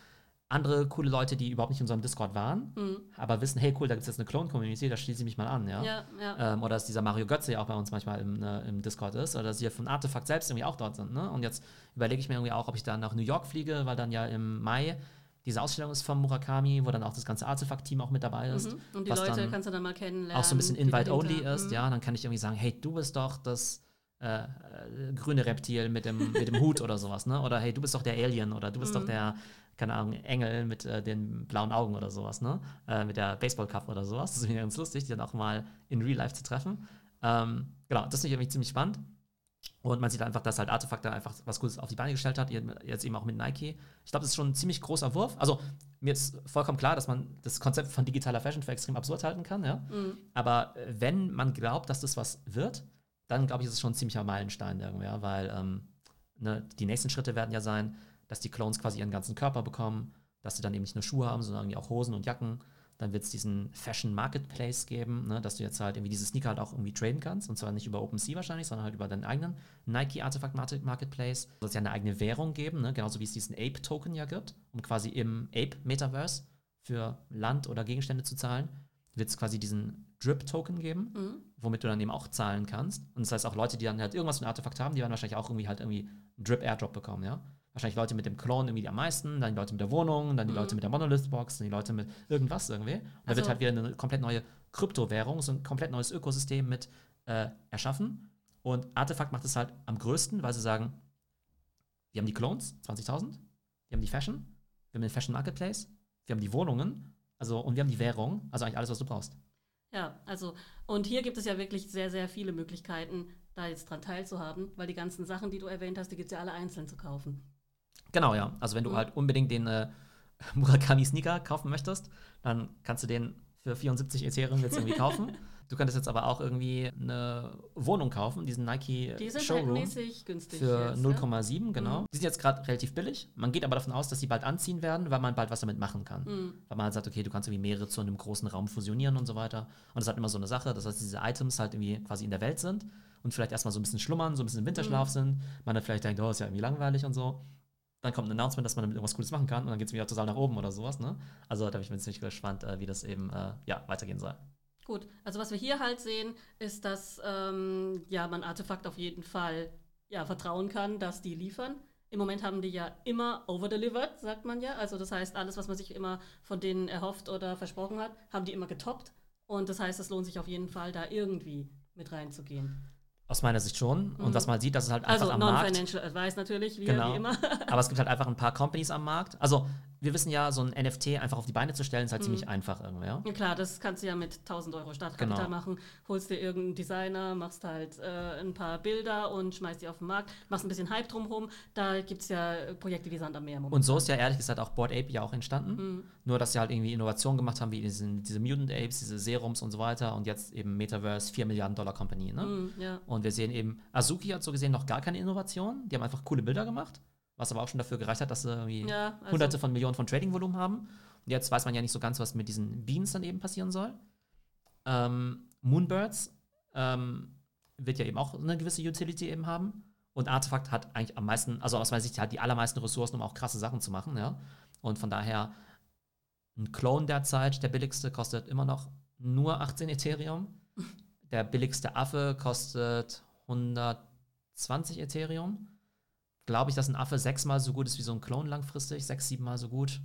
Speaker 1: andere coole Leute, die überhaupt nicht in unserem Discord waren, mhm. aber wissen, hey cool, da gibt es jetzt eine Clone-Community, da schließe ich mich mal an, ja. ja, ja. Ähm, oder dass dieser Mario Götze ja auch bei uns manchmal im, äh, im Discord ist, oder dass sie von Artefakt selbst irgendwie auch dort sind, ne? Und jetzt überlege ich mir irgendwie auch, ob ich dann nach New York fliege, weil dann ja im Mai diese Ausstellung ist vom Murakami, wo dann auch das ganze Artefakt-Team auch mit dabei ist. Mhm.
Speaker 2: Und die Leute kannst du dann mal kennenlernen.
Speaker 1: Auch so ein bisschen Invite-Only ist, mhm. ja. Dann kann ich irgendwie sagen, hey, du bist doch das äh, äh, grüne Reptil mit dem, mit dem Hut oder sowas, ne? Oder hey, du bist doch der Alien oder du bist mhm. doch der keine Ahnung, Engel mit äh, den blauen Augen oder sowas, ne? Äh, mit der Baseball-Cup oder sowas. Das ist mir ganz lustig, die dann auch mal in Real Life zu treffen. Ähm, genau, das finde ich irgendwie ziemlich spannend. Und man sieht einfach, dass halt Artefakte einfach was Gutes auf die Beine gestellt hat, jetzt eben auch mit Nike. Ich glaube, das ist schon ein ziemlich großer Wurf. Also mir ist vollkommen klar, dass man das Konzept von digitaler Fashion für extrem absurd halten kann, ja. Mhm. Aber äh, wenn man glaubt, dass das was wird, dann glaube ich, ist es schon ein ziemlicher Meilenstein irgendwie, ja, weil ähm, ne, die nächsten Schritte werden ja sein, dass die Clones quasi ihren ganzen Körper bekommen, dass sie dann eben nicht nur Schuhe haben, sondern irgendwie auch Hosen und Jacken. Dann wird es diesen Fashion Marketplace geben, ne, dass du jetzt halt irgendwie diese Sneaker halt auch irgendwie traden kannst. Und zwar nicht über OpenSea wahrscheinlich, sondern halt über deinen eigenen Nike Artifact Marketplace. Es soll ja eine eigene Währung geben, ne, genauso wie es diesen Ape-Token ja gibt, um quasi im Ape-Metaverse für Land oder Gegenstände zu zahlen. Wird es quasi diesen Drip-Token geben, mhm. womit du dann eben auch zahlen kannst. Und das heißt auch Leute, die dann halt irgendwas für ein Artefakt haben, die werden wahrscheinlich auch irgendwie halt irgendwie einen Drip-Airdrop bekommen, ja wahrscheinlich Leute mit dem Clone irgendwie am meisten, dann die Leute mit der Wohnung, dann die mhm. Leute mit der Monolith-Box, dann die Leute mit irgendwas irgendwie. Und also, da wird halt wieder eine komplett neue Kryptowährung, so ein komplett neues Ökosystem mit äh, erschaffen. Und Artefakt macht es halt am größten, weil sie sagen, wir haben die Clones, 20.000, wir haben die Fashion, wir haben den Fashion Marketplace, wir haben die Wohnungen, also und wir haben die Währung, also eigentlich alles, was du brauchst.
Speaker 2: Ja, also und hier gibt es ja wirklich sehr, sehr viele Möglichkeiten, da jetzt dran teilzuhaben, weil die ganzen Sachen, die du erwähnt hast, die gibt es ja alle einzeln zu kaufen.
Speaker 1: Genau, ja. Also wenn du mhm. halt unbedingt den äh, [laughs] Murakami Sneaker kaufen möchtest, dann kannst du den für 74 Ethereum jetzt irgendwie kaufen. [laughs] Du könntest jetzt aber auch irgendwie eine Wohnung kaufen, diesen Nike
Speaker 2: die sind
Speaker 1: Showroom
Speaker 2: halt günstig
Speaker 1: für 0,7, genau. Mhm. Die sind jetzt gerade relativ billig. Man geht aber davon aus, dass sie bald anziehen werden, weil man bald was damit machen kann. Mhm. Weil man halt sagt, okay, du kannst irgendwie mehrere zu einem großen Raum fusionieren und so weiter. Und das ist halt immer so eine Sache, dass heißt, diese Items halt irgendwie quasi in der Welt sind und vielleicht erstmal so ein bisschen schlummern, so ein bisschen im Winterschlaf mhm. sind. Man dann vielleicht denkt, oh, ist ja irgendwie langweilig und so dann kommt ein Announcement, dass man damit irgendwas Cooles machen kann und dann geht es wieder total nach oben oder sowas. Ne? Also da bin ich mir ziemlich gespannt, äh, wie das eben äh, ja, weitergehen soll.
Speaker 2: Gut, also was wir hier halt sehen, ist, dass ähm, ja, man Artefakt auf jeden Fall ja, vertrauen kann, dass die liefern. Im Moment haben die ja immer overdelivered, sagt man ja. Also das heißt, alles, was man sich immer von denen erhofft oder versprochen hat, haben die immer getoppt. Und das heißt, es lohnt sich auf jeden Fall, da irgendwie mit reinzugehen.
Speaker 1: Aus meiner Sicht schon. Mhm. Und dass man sieht, dass es halt einfach also am Markt.
Speaker 2: Also Non-Financial Advice natürlich, wie, genau. wie immer.
Speaker 1: Aber es gibt halt einfach ein paar Companies am Markt. Also wir wissen ja, so ein NFT einfach auf die Beine zu stellen, ist halt mhm. ziemlich einfach irgendwie. Ja?
Speaker 2: ja? klar, das kannst du ja mit 1000 Euro Startkapital genau. machen. Holst dir irgendeinen Designer, machst halt äh, ein paar Bilder und schmeißt die auf den Markt, machst ein bisschen Hype drumherum. Da gibt es ja Projekte wie Sand am Meer.
Speaker 1: Und so ist ja ehrlich gesagt auch Board Ape ja auch entstanden. Mhm. Nur, dass sie halt irgendwie Innovationen gemacht haben, wie diesen, diese Mutant Apes, diese Serums und so weiter. Und jetzt eben Metaverse, 4 Milliarden Dollar Company. Ne? Mhm, ja. Und wir sehen eben, Azuki hat so gesehen noch gar keine Innovation. Die haben einfach coole Bilder gemacht was aber auch schon dafür gereicht hat, dass sie irgendwie ja, also hunderte von Millionen von Trading-Volumen haben. Und jetzt weiß man ja nicht so ganz, was mit diesen Beans dann eben passieren soll. Ähm, Moonbirds ähm, wird ja eben auch eine gewisse Utility eben haben. Und Artefakt hat eigentlich am meisten, also aus meiner Sicht, hat die allermeisten Ressourcen, um auch krasse Sachen zu machen, ja. Und von daher, ein Clone derzeit, der billigste, kostet immer noch nur 18 Ethereum. [laughs] Der billigste Affe kostet 120 Ethereum glaube ich, dass ein Affe sechsmal so gut ist wie so ein Clone langfristig, sechs, siebenmal so gut.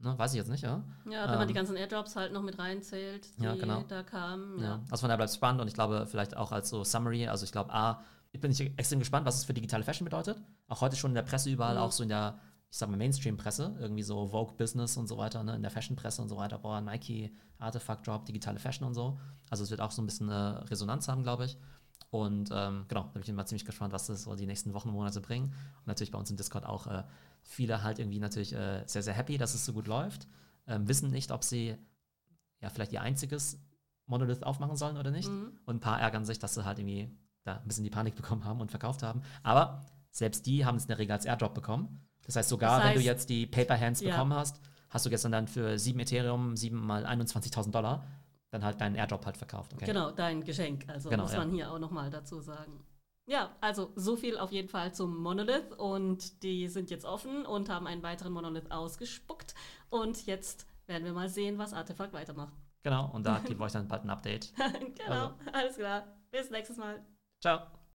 Speaker 1: Ne, weiß ich jetzt nicht, ja.
Speaker 2: Ja, wenn ähm, man die ganzen Airdrops halt noch mit reinzählt, die
Speaker 1: ja, genau.
Speaker 2: da kamen.
Speaker 1: Ja. ja. Also von daher bleibt es spannend und ich glaube, vielleicht auch als so Summary, also ich glaube, A, ich bin extrem gespannt, was es für digitale Fashion bedeutet. Auch heute schon in der Presse überall, mhm. auch so in der, ich sag mal, Mainstream-Presse, irgendwie so Vogue Business und so weiter, ne, in der Fashion-Presse und so weiter, boah, Nike, Artefakt Drop, digitale Fashion und so. Also es wird auch so ein bisschen eine Resonanz haben, glaube ich. Und ähm, genau, da bin ich mal ziemlich gespannt, was das so die nächsten Wochen, Monate bringen. Und natürlich bei uns im Discord auch äh, viele halt irgendwie natürlich äh, sehr, sehr happy, dass es so gut läuft. Ähm, wissen nicht, ob sie ja vielleicht ihr einziges Monolith aufmachen sollen oder nicht. Mhm. Und ein paar ärgern sich, dass sie halt irgendwie da ein bisschen die Panik [laughs] bekommen haben und verkauft haben. Aber selbst die haben es in der Regel als Airdrop bekommen. Das heißt, sogar das heißt, wenn du jetzt die Paper Hands ja. bekommen hast, hast du gestern dann für 7 Ethereum 7 mal 21.000 Dollar dann halt deinen Airdrop halt verkauft.
Speaker 2: Okay. Genau, dein Geschenk. Also genau, muss man ja. hier auch nochmal dazu sagen. Ja, also so viel auf jeden Fall zum Monolith und die sind jetzt offen und haben einen weiteren Monolith ausgespuckt und jetzt werden wir mal sehen, was Artefakt weitermacht.
Speaker 1: Genau, und da [laughs] gebe ich euch dann bald ein Update.
Speaker 2: genau, also. alles klar. Bis nächstes Mal.
Speaker 1: Ciao.